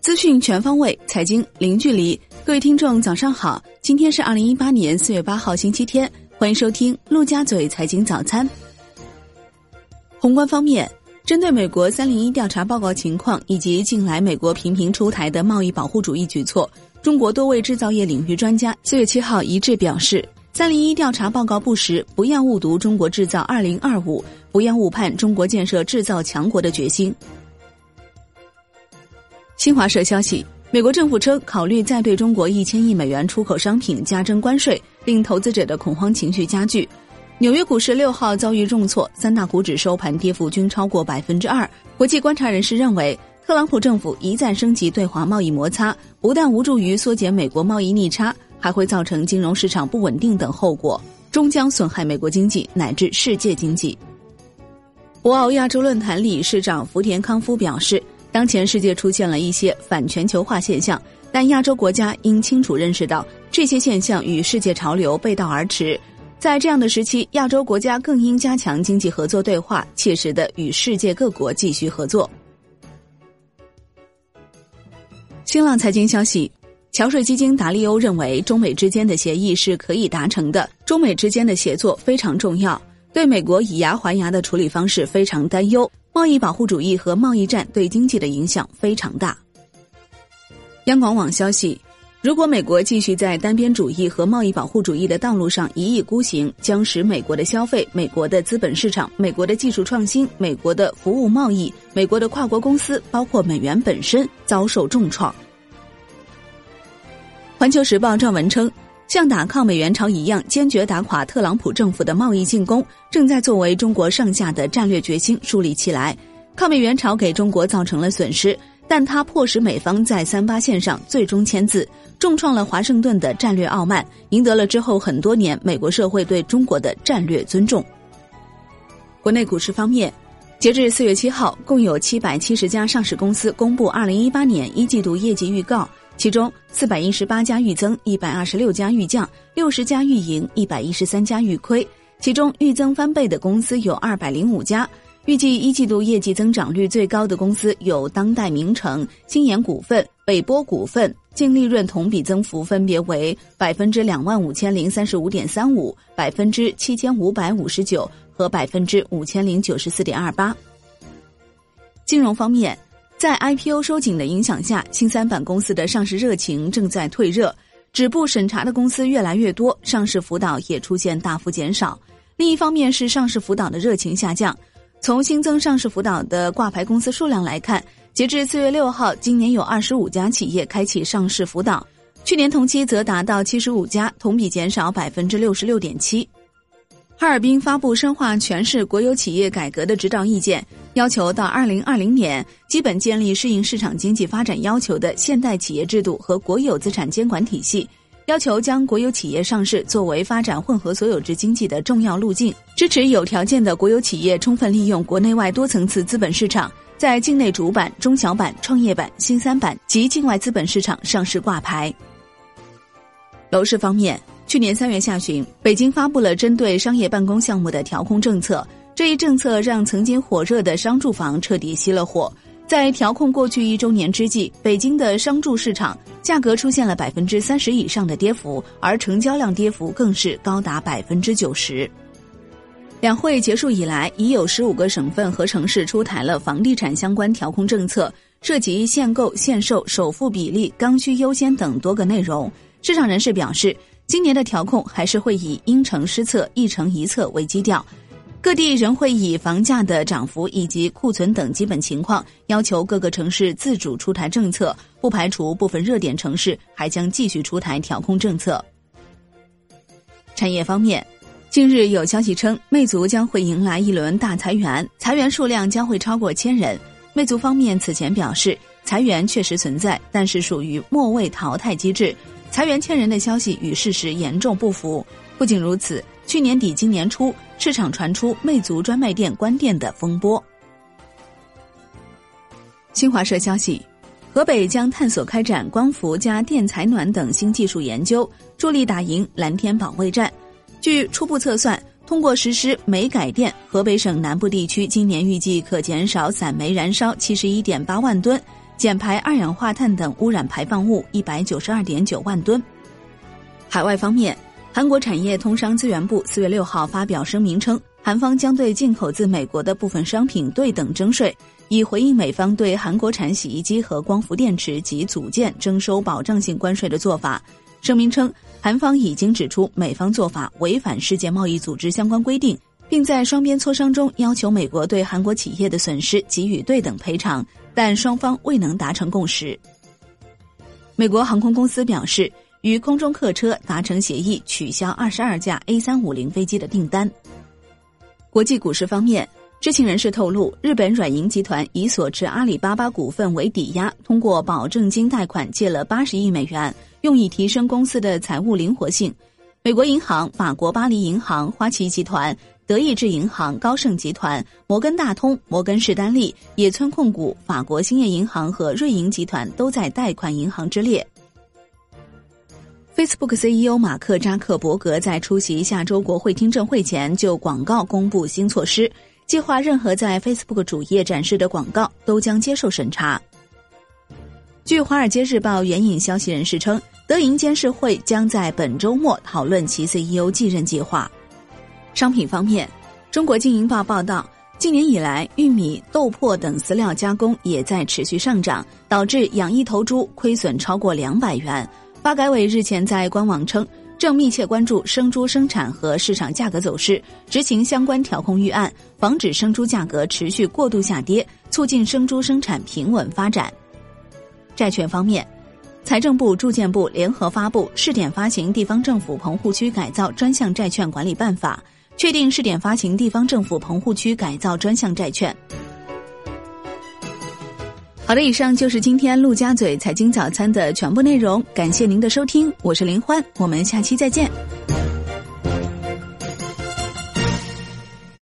资讯全方位，财经零距离。各位听众，早上好！今天是二零一八年四月八号，星期天。欢迎收听陆家嘴财经早餐。宏观方面，针对美国三零一调查报告情况以及近来美国频频出台的贸易保护主义举措，中国多位制造业领域专家四月七号一致表示，三零一调查报告不实，不要误读中国制造二零二五，不要误判中国建设制造强国的决心。新华社消息。美国政府称，考虑再对中国一千亿美元出口商品加征关税，令投资者的恐慌情绪加剧。纽约股市六号遭遇重挫，三大股指收盘跌幅均超过百分之二。国际观察人士认为，特朗普政府一再升级对华贸易摩擦，不但无助于缩减美国贸易逆差，还会造成金融市场不稳定等后果，终将损害美国经济乃至世界经济。博鳌亚洲论坛理事长福田康夫表示。当前世界出现了一些反全球化现象，但亚洲国家应清楚认识到这些现象与世界潮流背道而驰。在这样的时期，亚洲国家更应加强经济合作对话，切实的与世界各国继续合作。新浪财经消息，桥水基金达利欧认为，中美之间的协议是可以达成的，中美之间的协作非常重要，对美国以牙还牙的处理方式非常担忧。贸易保护主义和贸易战对经济的影响非常大。央广网消息：如果美国继续在单边主义和贸易保护主义的道路上一意孤行，将使美国的消费、美国的资本市场、美国的技术创新、美国的服务贸易、美国的跨国公司，包括美元本身，遭受重创。环球时报撰文称。像打抗美援朝一样坚决打垮特朗普政府的贸易进攻，正在作为中国上下的战略决心树立起来。抗美援朝给中国造成了损失，但它迫使美方在三八线上最终签字，重创了华盛顿的战略傲慢，赢得了之后很多年美国社会对中国的战略尊重。国内股市方面，截至四月七号，共有七百七十家上市公司公布二零一八年一季度业绩预告。其中，四百一十八家预增，一百二十六家预降，六十家预盈，一百一十三家预亏。其中，预增翻倍的公司有二百零五家。预计一季度业绩增长率最高的公司有当代名城、新研股份、北波股份，净利润同比增幅分别为百分之两万五千零三十五点三五、百分之七千五百五十九和百分之五千零九十四点二八。金融方面。在 IPO 收紧的影响下，新三板公司的上市热情正在退热，止步审查的公司越来越多，上市辅导也出现大幅减少。另一方面是上市辅导的热情下降。从新增上市辅导的挂牌公司数量来看，截至四月六号，今年有二十五家企业开启上市辅导，去年同期则达到七十五家，同比减少百分之六十六点七。哈尔滨发布深化全市国有企业改革的指导意见，要求到二零二零年基本建立适应市场经济发展要求的现代企业制度和国有资产监管体系，要求将国有企业上市作为发展混合所有制经济的重要路径，支持有条件的国有企业充分利用国内外多层次资本市场，在境内主板、中小板、创业板、新三板及境外资本市场上市挂牌。楼市方面。去年三月下旬，北京发布了针对商业办公项目的调控政策。这一政策让曾经火热的商住房彻底熄了火。在调控过去一周年之际，北京的商住市场价格出现了百分之三十以上的跌幅，而成交量跌幅更是高达百分之九十。两会结束以来，已有十五个省份和城市出台了房地产相关调控政策，涉及限购、限售、首付比例、刚需优先等多个内容。市场人士表示。今年的调控还是会以因城施策、一城一策为基调，各地仍会以房价的涨幅以及库存等基本情况，要求各个城市自主出台政策，不排除部分热点城市还将继续出台调控政策。产业方面，近日有消息称，魅族将会迎来一轮大裁员，裁员数量将会超过千人。魅族方面此前表示，裁员确实存在，但是属于末位淘汰机制。裁员千人的消息与事实严重不符。不仅如此，去年底、今年初，市场传出魅族专卖店关店的风波。新华社消息，河北将探索开展光伏加电采暖等新技术研究，助力打赢蓝天保卫战。据初步测算，通过实施煤改电，河北省南部地区今年预计可减少散煤燃烧七十一点八万吨，减排二氧化碳等污染排放物一百九十二点九万吨。海外方面，韩国产业通商资源部四月六号发表声明称，韩方将对进口自美国的部分商品对等征税，以回应美方对韩国产洗衣机和光伏电池及组件征收保障性关税的做法。声明称，韩方已经指出美方做法违反世界贸易组织相关规定，并在双边磋商中要求美国对韩国企业的损失给予对等赔偿，但双方未能达成共识。美国航空公司表示，与空中客车达成协议，取消二十二架 A 三五零飞机的订单。国际股市方面，知情人士透露，日本软银集团以所持阿里巴巴股份为抵押，通过保证金贷款借了八十亿美元。用以提升公司的财务灵活性。美国银行、法国巴黎银行、花旗集团、德意志银行、高盛集团、摩根大通、摩根士丹利、野村控股、法国兴业银行和瑞银集团都在贷款银行之列。Facebook CEO 马克扎克伯格在出席下周国会听证会前，就广告公布新措施，计划任何在 Facebook 主页展示的广告都将接受审查。据《华尔街日报》援引消息人士称。德银监事会将在本周末讨论其 CEO 继任计划。商品方面，中国经营报报道，今年以来，玉米、豆粕等饲料加工也在持续上涨，导致养一头猪亏损超过两百元。发改委日前在官网称，正密切关注生猪生产和市场价格走势，执行相关调控预案，防止生猪价格持续过度下跌，促进生猪生产平稳发展。债券方面。财政部、住建部联合发布试点发行地方政府棚户区改造专项债券管理办法，确定试点发行地方政府棚户区改造专项债券。好的，以上就是今天陆家嘴财经早餐的全部内容，感谢您的收听，我是林欢，我们下期再见。